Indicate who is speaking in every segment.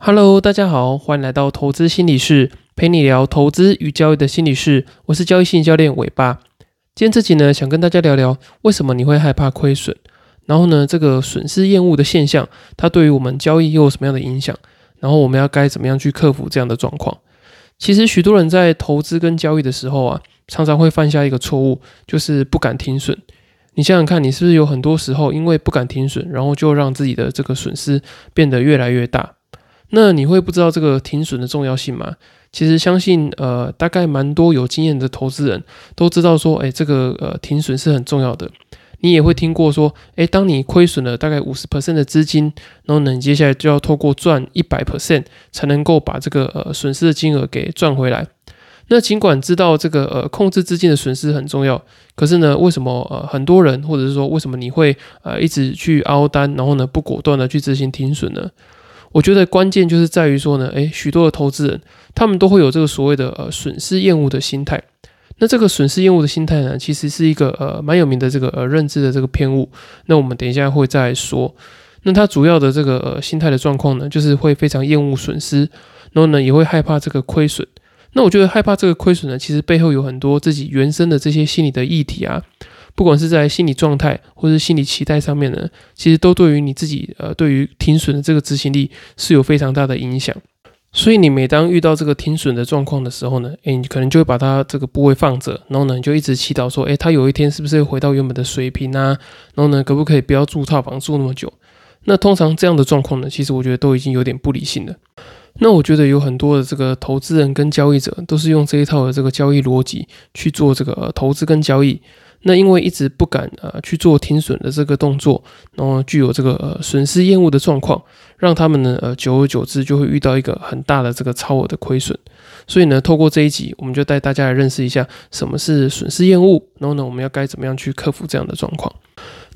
Speaker 1: Hello，大家好，欢迎来到投资心理室，陪你聊投资与交易的心理室。我是交易心理教练尾巴。今天这集呢，想跟大家聊聊为什么你会害怕亏损，然后呢，这个损失厌恶的现象，它对于我们交易又有什么样的影响？然后我们要该怎么样去克服这样的状况？其实许多人在投资跟交易的时候啊，常常会犯下一个错误，就是不敢停损。你想想看，你是不是有很多时候因为不敢停损，然后就让自己的这个损失变得越来越大？那你会不知道这个停损的重要性吗？其实相信呃，大概蛮多有经验的投资人都知道说，哎，这个呃停损是很重要的。你也会听过说，哎，当你亏损了大概五十 percent 的资金，然后呢，你接下来就要透过赚一百 percent 才能够把这个呃损失的金额给赚回来。那尽管知道这个呃控制资金的损失很重要，可是呢，为什么呃很多人或者是说为什么你会呃一直去凹单，然后呢不果断的去执行停损呢？我觉得关键就是在于说呢，诶，许多的投资人他们都会有这个所谓的呃损失厌恶的心态。那这个损失厌恶的心态呢，其实是一个呃蛮有名的这个呃认知的这个偏误。那我们等一下会再说。那它主要的这个呃心态的状况呢，就是会非常厌恶损失，然后呢也会害怕这个亏损。那我觉得害怕这个亏损呢，其实背后有很多自己原生的这些心理的议题啊，不管是在心理状态或者心理期待上面呢，其实都对于你自己呃对于停损的这个执行力是有非常大的影响。所以你每当遇到这个停损的状况的时候呢，诶，你可能就会把它这个部位放着，然后呢你就一直祈祷说，诶，它有一天是不是会回到原本的水平啊？然后呢可不可以不要住套房住那么久？那通常这样的状况呢，其实我觉得都已经有点不理性了。那我觉得有很多的这个投资人跟交易者都是用这一套的这个交易逻辑去做这个投资跟交易。那因为一直不敢呃去做停损的这个动作，然后具有这个呃损失厌恶的状况，让他们呢呃久而久之就会遇到一个很大的这个超额的亏损。所以呢，透过这一集，我们就带大家来认识一下什么是损失厌恶，然后呢，我们要该怎么样去克服这样的状况。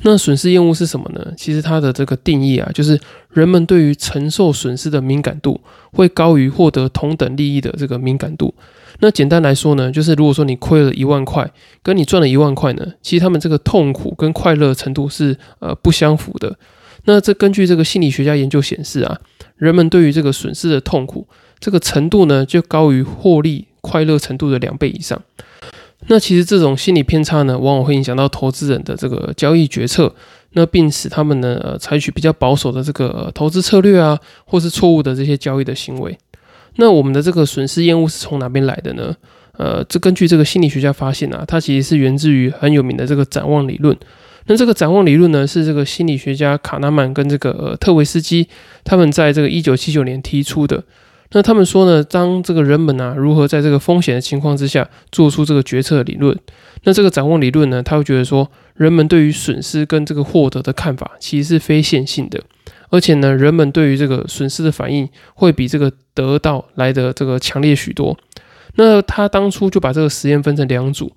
Speaker 1: 那损失厌恶是什么呢？其实它的这个定义啊，就是人们对于承受损失的敏感度会高于获得同等利益的这个敏感度。那简单来说呢，就是如果说你亏了一万块，跟你赚了一万块呢，其实他们这个痛苦跟快乐程度是呃不相符的。那这根据这个心理学家研究显示啊，人们对于这个损失的痛苦这个程度呢，就高于获利快乐程度的两倍以上。那其实这种心理偏差呢，往往会影响到投资人的这个交易决策，那并使他们呢呃采取比较保守的这个投资策略啊，或是错误的这些交易的行为。那我们的这个损失厌恶是从哪边来的呢？呃，这根据这个心理学家发现啊，它其实是源自于很有名的这个展望理论。那这个展望理论呢，是这个心理学家卡纳曼跟这个呃特维斯基他们在这个一九七九年提出的。那他们说呢，当这个人们啊如何在这个风险的情况之下做出这个决策理论，那这个展望理论呢，他会觉得说，人们对于损失跟这个获得的看法其实是非线性的，而且呢，人们对于这个损失的反应会比这个得到来的这个强烈许多。那他当初就把这个实验分成两组，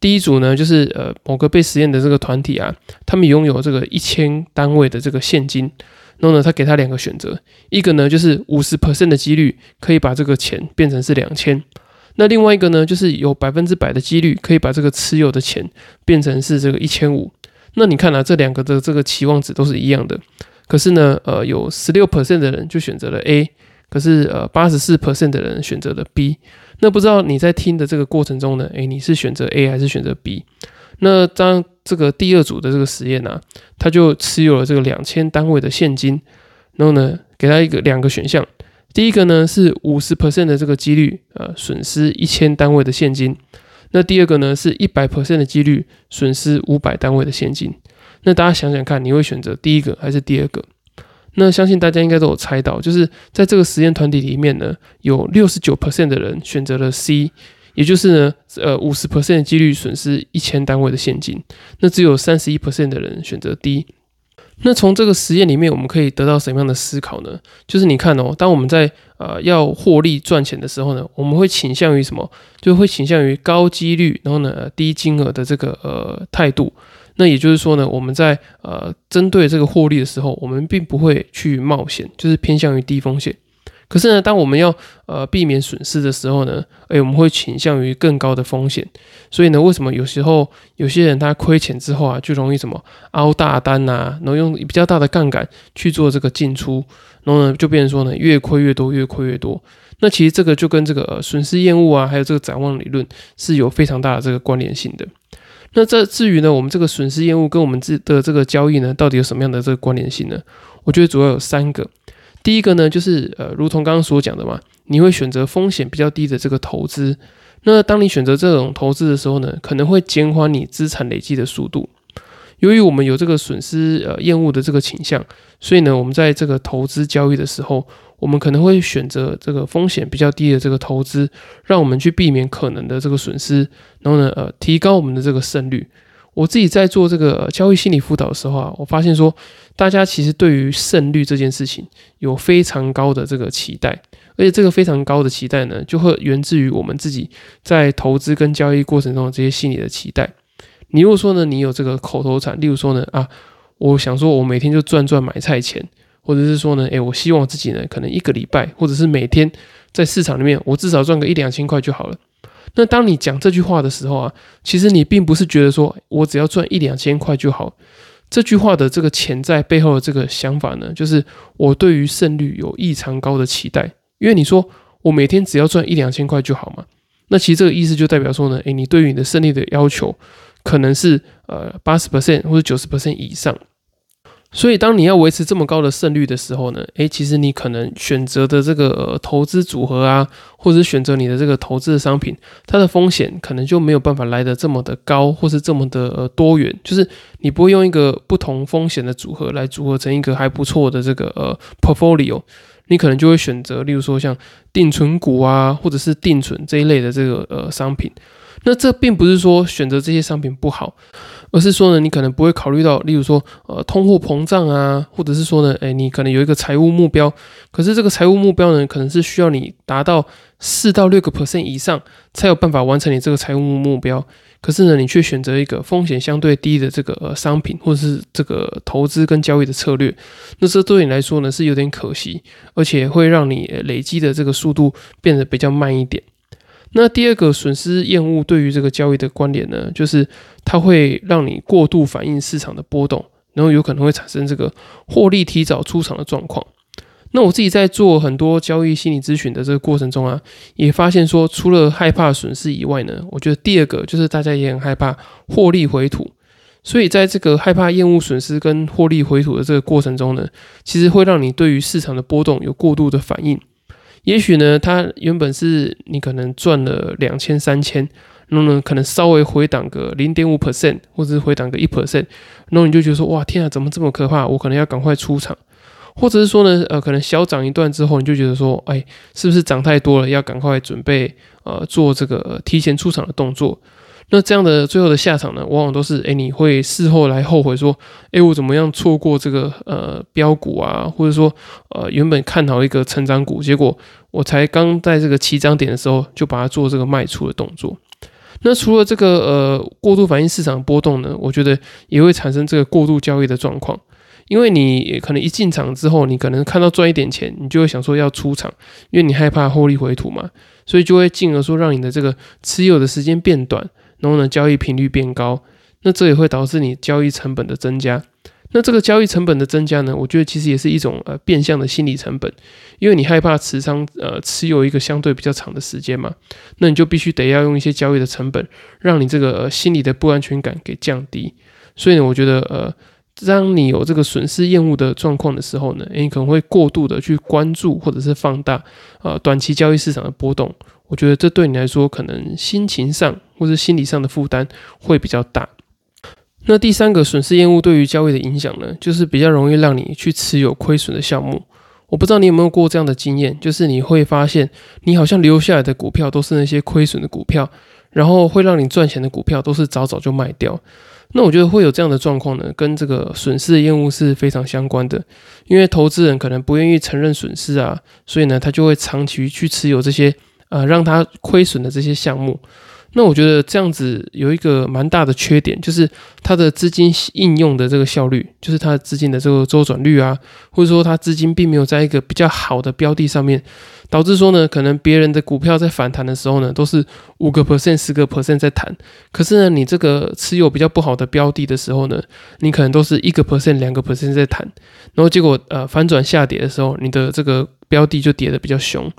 Speaker 1: 第一组呢，就是呃某个被实验的这个团体啊，他们拥有这个一千单位的这个现金。然后呢，他给他两个选择，一个呢就是五十 percent 的几率可以把这个钱变成是两千，那另外一个呢就是有百分之百的几率可以把这个持有的钱变成是这个一千五。那你看啊，这两个的这个期望值都是一样的，可是呢，呃，有十六 percent 的人就选择了 A，可是呃八十四 percent 的人选择了 B。那不知道你在听的这个过程中呢，诶，你是选择 A 还是选择 B？那当这个第二组的这个实验呢，他就持有了这个两千单位的现金，然后呢，给他一个两个选项，第一个呢是五十 percent 的这个几率，呃，损失一千单位的现金，那第二个呢是一百 percent 的几率损失五百单位的现金。那大家想想看，你会选择第一个还是第二个？那相信大家应该都有猜到，就是在这个实验团体里面呢，有六十九 percent 的人选择了 C。也就是呢，呃，五十 percent 的几率损失一千单位的现金，那只有三十一 percent 的人选择 D。那从这个实验里面，我们可以得到什么样的思考呢？就是你看哦，当我们在呃要获利赚钱的时候呢，我们会倾向于什么？就会倾向于高几率，然后呢低金额的这个呃态度。那也就是说呢，我们在呃针对这个获利的时候，我们并不会去冒险，就是偏向于低风险。可是呢，当我们要呃避免损失的时候呢，诶，我们会倾向于更高的风险。所以呢，为什么有时候有些人他亏钱之后啊，就容易什么凹大单呐，然后用比较大的杠杆去做这个进出，然后呢，就变成说呢，越亏越多，越亏越多。那其实这个就跟这个损失厌恶啊，还有这个展望理论是有非常大的这个关联性的。那这至于呢，我们这个损失厌恶跟我们自的这个交易呢，到底有什么样的这个关联性呢？我觉得主要有三个。第一个呢，就是呃，如同刚刚所讲的嘛，你会选择风险比较低的这个投资。那当你选择这种投资的时候呢，可能会减缓你资产累积的速度。由于我们有这个损失呃厌恶的这个倾向，所以呢，我们在这个投资交易的时候，我们可能会选择这个风险比较低的这个投资，让我们去避免可能的这个损失，然后呢，呃，提高我们的这个胜率。我自己在做这个交易心理辅导的时候啊，我发现说，大家其实对于胜率这件事情有非常高的这个期待，而且这个非常高的期待呢，就会源自于我们自己在投资跟交易过程中的这些心理的期待。你如果说呢，你有这个口头禅，例如说呢，啊，我想说我每天就赚赚买菜钱，或者是说呢，诶，我希望自己呢，可能一个礼拜或者是每天在市场里面，我至少赚个一两千块就好了。那当你讲这句话的时候啊，其实你并不是觉得说我只要赚一两千块就好。这句话的这个潜在背后的这个想法呢，就是我对于胜率有异常高的期待。因为你说我每天只要赚一两千块就好嘛，那其实这个意思就代表说呢，诶，你对于你的胜利的要求可能是呃八十 percent 或者九十 percent 以上。所以，当你要维持这么高的胜率的时候呢，诶，其实你可能选择的这个呃投资组合啊，或者选择你的这个投资的商品，它的风险可能就没有办法来的这么的高，或是这么的呃多元。就是你不会用一个不同风险的组合来组合成一个还不错的这个呃 portfolio，你可能就会选择，例如说像定存股啊，或者是定存这一类的这个呃商品。那这并不是说选择这些商品不好。而是说呢，你可能不会考虑到，例如说，呃，通货膨胀啊，或者是说呢，哎，你可能有一个财务目标，可是这个财务目标呢，可能是需要你达到四到六个 percent 以上，才有办法完成你这个财务目标。可是呢，你却选择一个风险相对低的这个呃商品，或者是这个投资跟交易的策略，那这对你来说呢，是有点可惜，而且会让你累积的这个速度变得比较慢一点。那第二个损失厌恶对于这个交易的关联呢，就是它会让你过度反应市场的波动，然后有可能会产生这个获利提早出场的状况。那我自己在做很多交易心理咨询的这个过程中啊，也发现说，除了害怕损失以外呢，我觉得第二个就是大家也很害怕获利回吐。所以在这个害怕厌恶损失跟获利回吐的这个过程中呢，其实会让你对于市场的波动有过度的反应。也许呢，它原本是你可能赚了两千三千，那么呢，可能稍微回档个零点五 percent，或者是回档个一 percent，那你就觉得说，哇，天啊，怎么这么可怕？我可能要赶快出场，或者是说呢，呃，可能小涨一段之后，你就觉得说，哎，是不是涨太多了？要赶快准备呃做这个提前出场的动作。那这样的最后的下场呢，往往都是哎，你会事后来后悔说，哎，我怎么样错过这个呃标股啊，或者说呃原本看好一个成长股，结果我才刚在这个起涨点的时候就把它做这个卖出的动作。那除了这个呃过度反应市场波动呢，我觉得也会产生这个过度交易的状况，因为你可能一进场之后，你可能看到赚一点钱，你就会想说要出场，因为你害怕获利回吐嘛，所以就会进而说让你的这个持有的时间变短。然后呢，交易频率变高，那这也会导致你交易成本的增加。那这个交易成本的增加呢，我觉得其实也是一种呃变相的心理成本，因为你害怕持仓呃持有一个相对比较长的时间嘛，那你就必须得要用一些交易的成本，让你这个心理的不安全感给降低。所以呢，我觉得呃，当你有这个损失厌恶的状况的时候呢，你可能会过度的去关注或者是放大呃短期交易市场的波动。我觉得这对你来说，可能心情上或者心理上的负担会比较大。那第三个损失厌恶对于交易的影响呢，就是比较容易让你去持有亏损的项目。我不知道你有没有过这样的经验，就是你会发现，你好像留下来的股票都是那些亏损的股票，然后会让你赚钱的股票都是早早就卖掉。那我觉得会有这样的状况呢，跟这个损失的厌恶是非常相关的。因为投资人可能不愿意承认损失啊，所以呢，他就会长期去持有这些。呃，让他亏损的这些项目，那我觉得这样子有一个蛮大的缺点，就是它的资金应用的这个效率，就是它的资金的这个周转率啊，或者说它资金并没有在一个比较好的标的上面，导致说呢，可能别人的股票在反弹的时候呢，都是五个 percent、十个 percent 在弹，可是呢，你这个持有比较不好的标的的时候呢，你可能都是一个 percent、两个 percent 在弹，然后结果呃反转下跌的时候，你的这个标的就跌得比较凶。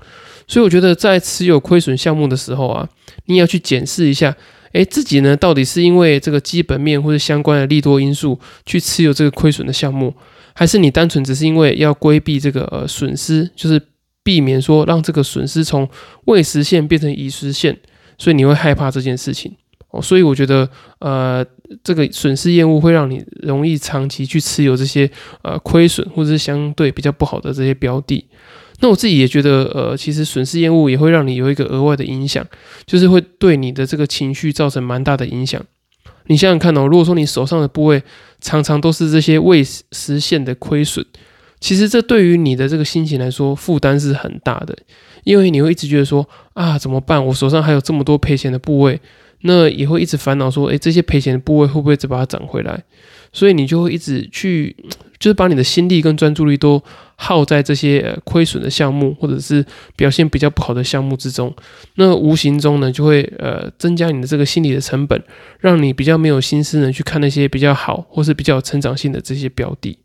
Speaker 1: 所以我觉得在持有亏损项目的时候啊，你要去检视一下，诶，自己呢到底是因为这个基本面或者相关的利多因素去持有这个亏损的项目，还是你单纯只是因为要规避这个呃损失，就是避免说让这个损失从未实现变成已实现，所以你会害怕这件事情哦。所以我觉得呃这个损失厌恶会让你容易长期去持有这些呃亏损或者是相对比较不好的这些标的。那我自己也觉得，呃，其实损失厌恶也会让你有一个额外的影响，就是会对你的这个情绪造成蛮大的影响。你想想看哦，如果说你手上的部位常常都是这些未实现的亏损，其实这对于你的这个心情来说负担是很大的，因为你会一直觉得说啊怎么办？我手上还有这么多赔钱的部位，那也会一直烦恼说，诶，这些赔钱的部位会不会再把它涨回来？所以你就会一直去。就是把你的心力跟专注力都耗在这些亏损的项目，或者是表现比较不好的项目之中，那无形中呢，就会呃增加你的这个心理的成本，让你比较没有心思呢去看那些比较好或是比较有成长性的这些标的。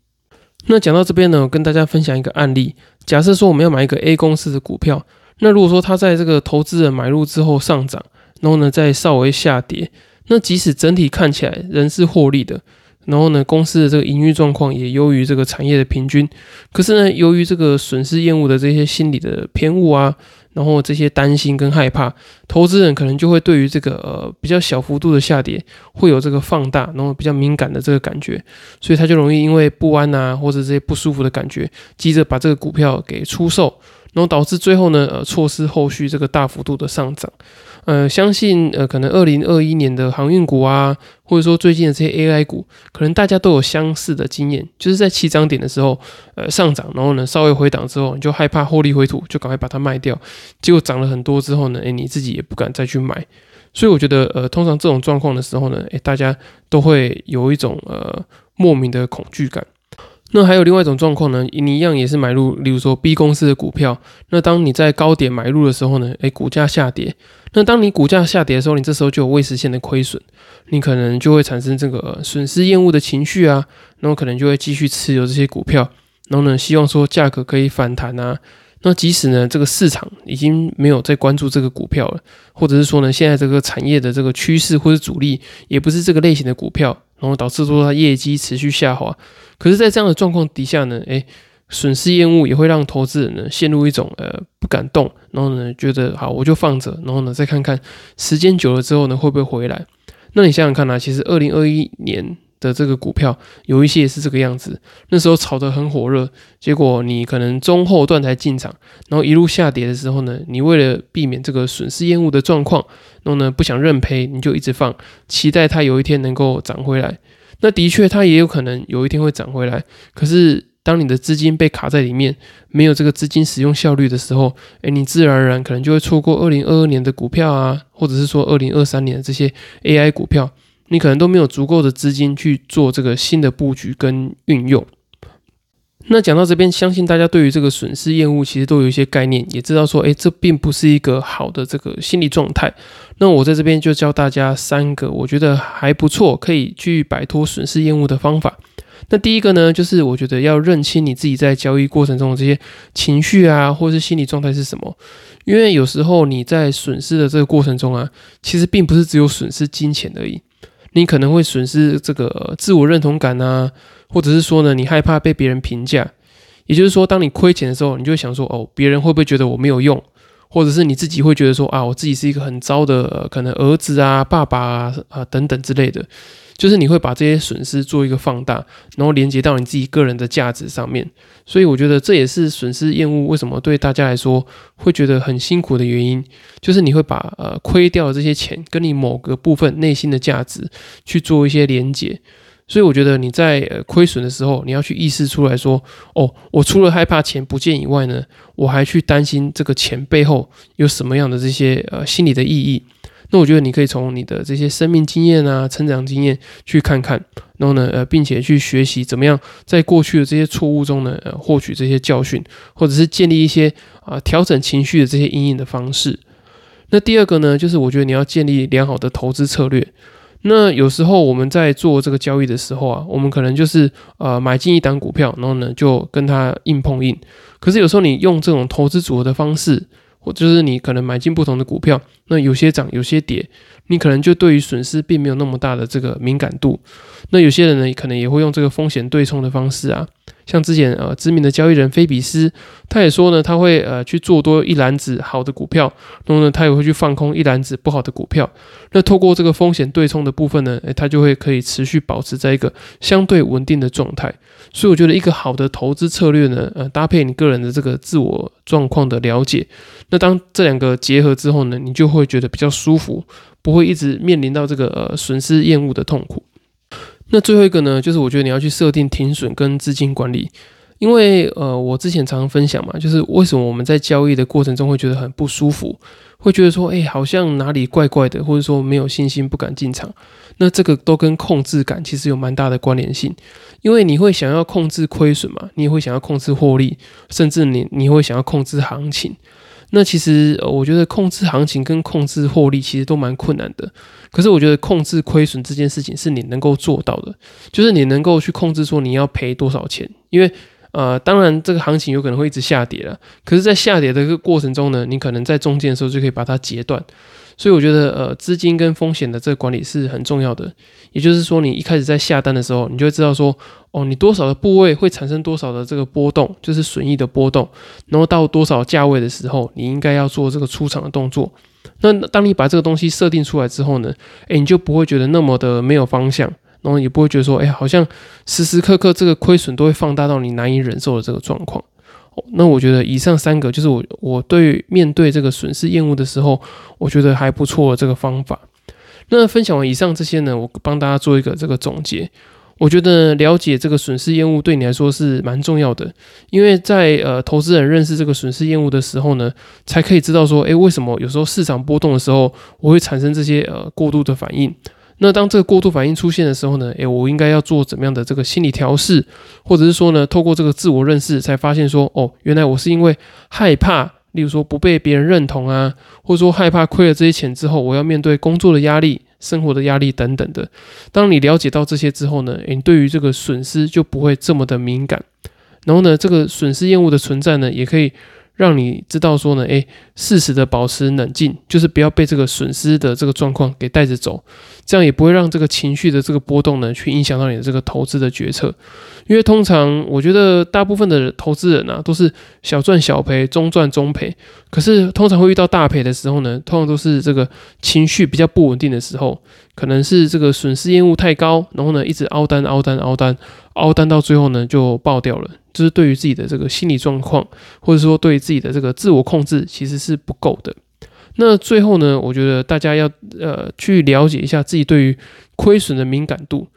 Speaker 1: 那讲到这边呢，我跟大家分享一个案例，假设说我们要买一个 A 公司的股票，那如果说它在这个投资人买入之后上涨，然后呢再稍微下跌，那即使整体看起来仍是获利的。然后呢，公司的这个营运状况也优于这个产业的平均。可是呢，由于这个损失厌恶的这些心理的偏误啊，然后这些担心跟害怕，投资人可能就会对于这个呃比较小幅度的下跌会有这个放大，然后比较敏感的这个感觉，所以他就容易因为不安啊或者这些不舒服的感觉，急着把这个股票给出售。然后导致最后呢，呃，错失后续这个大幅度的上涨。呃，相信呃，可能二零二一年的航运股啊，或者说最近的这些 AI 股，可能大家都有相似的经验，就是在起涨点的时候，呃，上涨，然后呢，稍微回档之后，你就害怕获利回吐，就赶快把它卖掉。结果涨了很多之后呢，诶，你自己也不敢再去买。所以我觉得，呃，通常这种状况的时候呢，诶，大家都会有一种呃莫名的恐惧感。那还有另外一种状况呢，你一样也是买入，例如说 B 公司的股票。那当你在高点买入的时候呢，诶，股价下跌。那当你股价下跌的时候，你这时候就有未实现的亏损，你可能就会产生这个损失厌恶的情绪啊，然后可能就会继续持有这些股票，然后呢，希望说价格可以反弹啊。那即使呢，这个市场已经没有在关注这个股票了，或者是说呢，现在这个产业的这个趋势或者主力也不是这个类型的股票，然后导致说它业绩持续下滑。可是，在这样的状况底下呢，诶，损失厌恶也会让投资人呢陷入一种呃不敢动，然后呢觉得好我就放着，然后呢再看看时间久了之后呢会不会回来？那你想想看啊，其实二零二一年的这个股票有一些也是这个样子，那时候炒得很火热，结果你可能中后段才进场，然后一路下跌的时候呢，你为了避免这个损失厌恶的状况，然后呢不想认赔，你就一直放，期待它有一天能够涨回来。那的确，它也有可能有一天会涨回来。可是，当你的资金被卡在里面，没有这个资金使用效率的时候，诶，你自然而然可能就会错过二零二二年的股票啊，或者是说二零二三年的这些 AI 股票，你可能都没有足够的资金去做这个新的布局跟运用。那讲到这边，相信大家对于这个损失厌恶其实都有一些概念，也知道说，诶，这并不是一个好的这个心理状态。那我在这边就教大家三个我觉得还不错，可以去摆脱损失厌恶的方法。那第一个呢，就是我觉得要认清你自己在交易过程中的这些情绪啊，或是心理状态是什么。因为有时候你在损失的这个过程中啊，其实并不是只有损失金钱而已，你可能会损失这个自我认同感啊。或者是说呢，你害怕被别人评价，也就是说，当你亏钱的时候，你就会想说，哦，别人会不会觉得我没有用？或者是你自己会觉得说，啊，我自己是一个很糟的，可能儿子啊、爸爸啊啊等等之类的，就是你会把这些损失做一个放大，然后连接到你自己个人的价值上面。所以我觉得这也是损失厌恶为什么对大家来说会觉得很辛苦的原因，就是你会把呃亏掉的这些钱跟你某个部分内心的价值去做一些连接。所以我觉得你在呃亏损的时候，你要去意识出来说，哦，我除了害怕钱不见以外呢，我还去担心这个钱背后有什么样的这些呃心理的意义。那我觉得你可以从你的这些生命经验啊、成长经验去看看，然后呢，呃，并且去学习怎么样在过去的这些错误中呢，呃，获取这些教训，或者是建立一些啊调整情绪的这些阴影的方式。那第二个呢，就是我觉得你要建立良好的投资策略。那有时候我们在做这个交易的时候啊，我们可能就是呃买进一档股票，然后呢就跟它硬碰硬。可是有时候你用这种投资组合的方式。或就是你可能买进不同的股票，那有些涨，有些跌，你可能就对于损失并没有那么大的这个敏感度。那有些人呢，可能也会用这个风险对冲的方式啊。像之前呃知名的交易人菲比斯，他也说呢，他会呃去做多一篮子好的股票，然后呢他也会去放空一篮子不好的股票。那透过这个风险对冲的部分呢，诶，他就会可以持续保持在一个相对稳定的状态。所以我觉得一个好的投资策略呢，呃，搭配你个人的这个自我状况的了解，那当这两个结合之后呢，你就会觉得比较舒服，不会一直面临到这个呃损失厌恶的痛苦。那最后一个呢，就是我觉得你要去设定停损跟资金管理，因为呃，我之前常常分享嘛，就是为什么我们在交易的过程中会觉得很不舒服，会觉得说，哎，好像哪里怪怪的，或者说没有信心不敢进场，那这个都跟控制感其实有蛮大的关联性，因为你会想要控制亏损嘛，你也会想要控制获利，甚至你你会想要控制行情。那其实，我觉得控制行情跟控制获利其实都蛮困难的。可是，我觉得控制亏损这件事情是你能够做到的，就是你能够去控制说你要赔多少钱。因为，呃，当然这个行情有可能会一直下跌了，可是，在下跌的个过程中呢，你可能在中间的时候就可以把它截断。所以我觉得，呃，资金跟风险的这个管理是很重要的。也就是说，你一开始在下单的时候，你就会知道说，哦，你多少的部位会产生多少的这个波动，就是损益的波动。然后到多少价位的时候，你应该要做这个出场的动作。那当你把这个东西设定出来之后呢，诶，你就不会觉得那么的没有方向，然后也不会觉得说，哎，好像时时刻刻这个亏损都会放大到你难以忍受的这个状况。那我觉得以上三个就是我我对面对这个损失厌恶的时候，我觉得还不错的这个方法。那分享完以上这些呢，我帮大家做一个这个总结。我觉得了解这个损失厌恶对你来说是蛮重要的，因为在呃投资人认识这个损失厌恶的时候呢，才可以知道说，诶，为什么有时候市场波动的时候，我会产生这些呃过度的反应。那当这个过度反应出现的时候呢？诶，我应该要做怎么样的这个心理调试，或者是说呢，透过这个自我认识，才发现说，哦，原来我是因为害怕，例如说不被别人认同啊，或者说害怕亏了这些钱之后，我要面对工作的压力、生活的压力等等的。当你了解到这些之后呢，诶，你对于这个损失就不会这么的敏感。然后呢，这个损失厌恶的存在呢，也可以。让你知道说呢，诶，适时的保持冷静，就是不要被这个损失的这个状况给带着走，这样也不会让这个情绪的这个波动呢，去影响到你的这个投资的决策。因为通常我觉得大部分的投资人啊，都是小赚小赔，中赚中赔。可是通常会遇到大赔的时候呢，通常都是这个情绪比较不稳定的时候，可能是这个损失厌恶太高，然后呢一直凹单凹单凹单。凹单到最后呢，就爆掉了。就是对于自己的这个心理状况，或者说对自己的这个自我控制，其实是不够的。那最后呢，我觉得大家要呃去了解一下自己对于亏损的敏感度。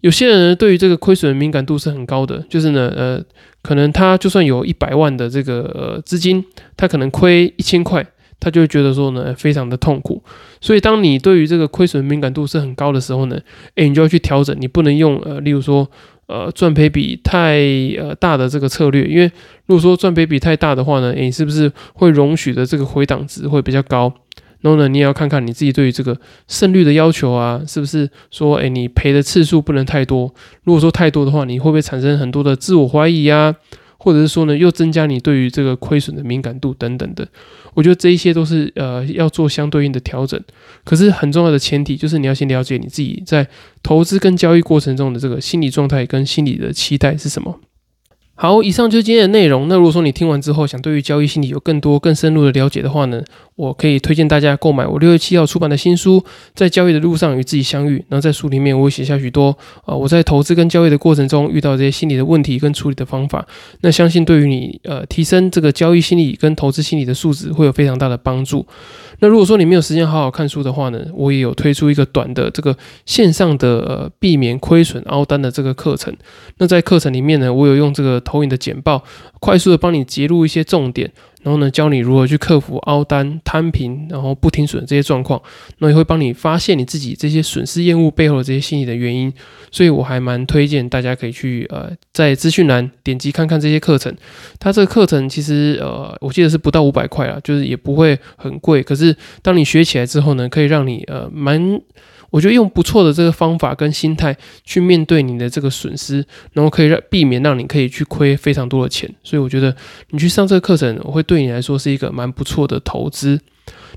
Speaker 1: 有些人对于这个亏损的敏感度是很高的，就是呢，呃，可能他就算有一百万的这个呃资金，他可能亏一千块，他就会觉得说呢，非常的痛苦。所以，当你对于这个亏损敏感度是很高的时候呢，诶，你就要去调整，你不能用呃，例如说。呃，赚赔比太呃大的这个策略，因为如果说赚赔比太大的话呢，你是不是会容许的这个回档值会比较高？然后呢，你也要看看你自己对于这个胜率的要求啊，是不是说，诶，你赔的次数不能太多？如果说太多的话，你会不会产生很多的自我怀疑呀？或者是说呢，又增加你对于这个亏损的敏感度等等的，我觉得这一些都是呃要做相对应的调整。可是很重要的前提就是你要先了解你自己在投资跟交易过程中的这个心理状态跟心理的期待是什么。好，以上就是今天的内容。那如果说你听完之后想对于交易心理有更多更深入的了解的话呢，我可以推荐大家购买我六月七号出版的新书《在交易的路上与自己相遇》。然后在书里面我会写下许多啊我在投资跟交易的过程中遇到这些心理的问题跟处理的方法。那相信对于你呃提升这个交易心理跟投资心理的素质会有非常大的帮助。那如果说你没有时间好好看书的话呢，我也有推出一个短的这个线上的呃避免亏损凹单的这个课程。那在课程里面呢，我有用这个投影的简报，快速的帮你截录一些重点，然后呢，教你如何去克服凹单、摊平，然后不停损这些状况，那也会帮你发现你自己这些损失厌恶背后的这些心理的原因。所以我还蛮推荐大家可以去呃，在资讯栏点击看看这些课程。它这个课程其实呃，我记得是不到五百块啊，就是也不会很贵。可是当你学起来之后呢，可以让你呃蛮。我觉得用不错的这个方法跟心态去面对你的这个损失，然后可以让避免让你可以去亏非常多的钱，所以我觉得你去上这个课程，我会对你来说是一个蛮不错的投资。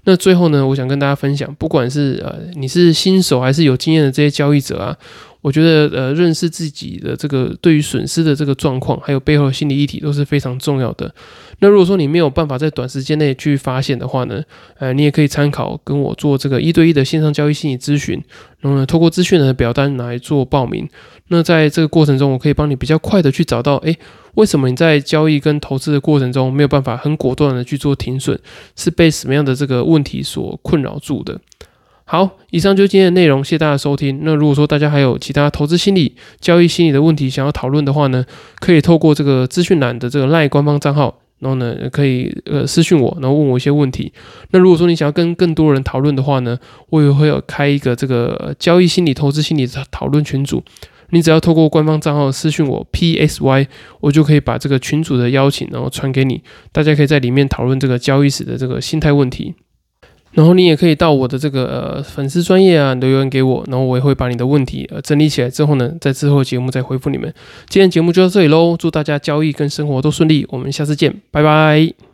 Speaker 1: 那最后呢，我想跟大家分享，不管是呃你是新手还是有经验的这些交易者啊。我觉得，呃，认识自己的这个对于损失的这个状况，还有背后的心理议题，都是非常重要的。那如果说你没有办法在短时间内去发现的话呢，呃，你也可以参考跟我做这个一对一的线上交易心理咨询，然后呢，透过资讯的表单来做报名。那在这个过程中，我可以帮你比较快的去找到，诶，为什么你在交易跟投资的过程中没有办法很果断的去做停损，是被什么样的这个问题所困扰住的？好，以上就是今天的内容，谢谢大家收听。那如果说大家还有其他投资心理、交易心理的问题想要讨论的话呢，可以透过这个资讯栏的这个赖官方账号，然后呢可以呃私讯我，然后问我一些问题。那如果说你想要跟更多人讨论的话呢，我也会有开一个这个交易心理、投资心理的讨论群组，你只要透过官方账号私讯我 P S Y，我就可以把这个群组的邀请然后传给你，大家可以在里面讨论这个交易时的这个心态问题。然后你也可以到我的这个呃粉丝专业啊留言给我，然后我也会把你的问题呃整理起来之后呢，在之后节目再回复你们。今天节目就到这里喽，祝大家交易跟生活都顺利，我们下次见，拜拜。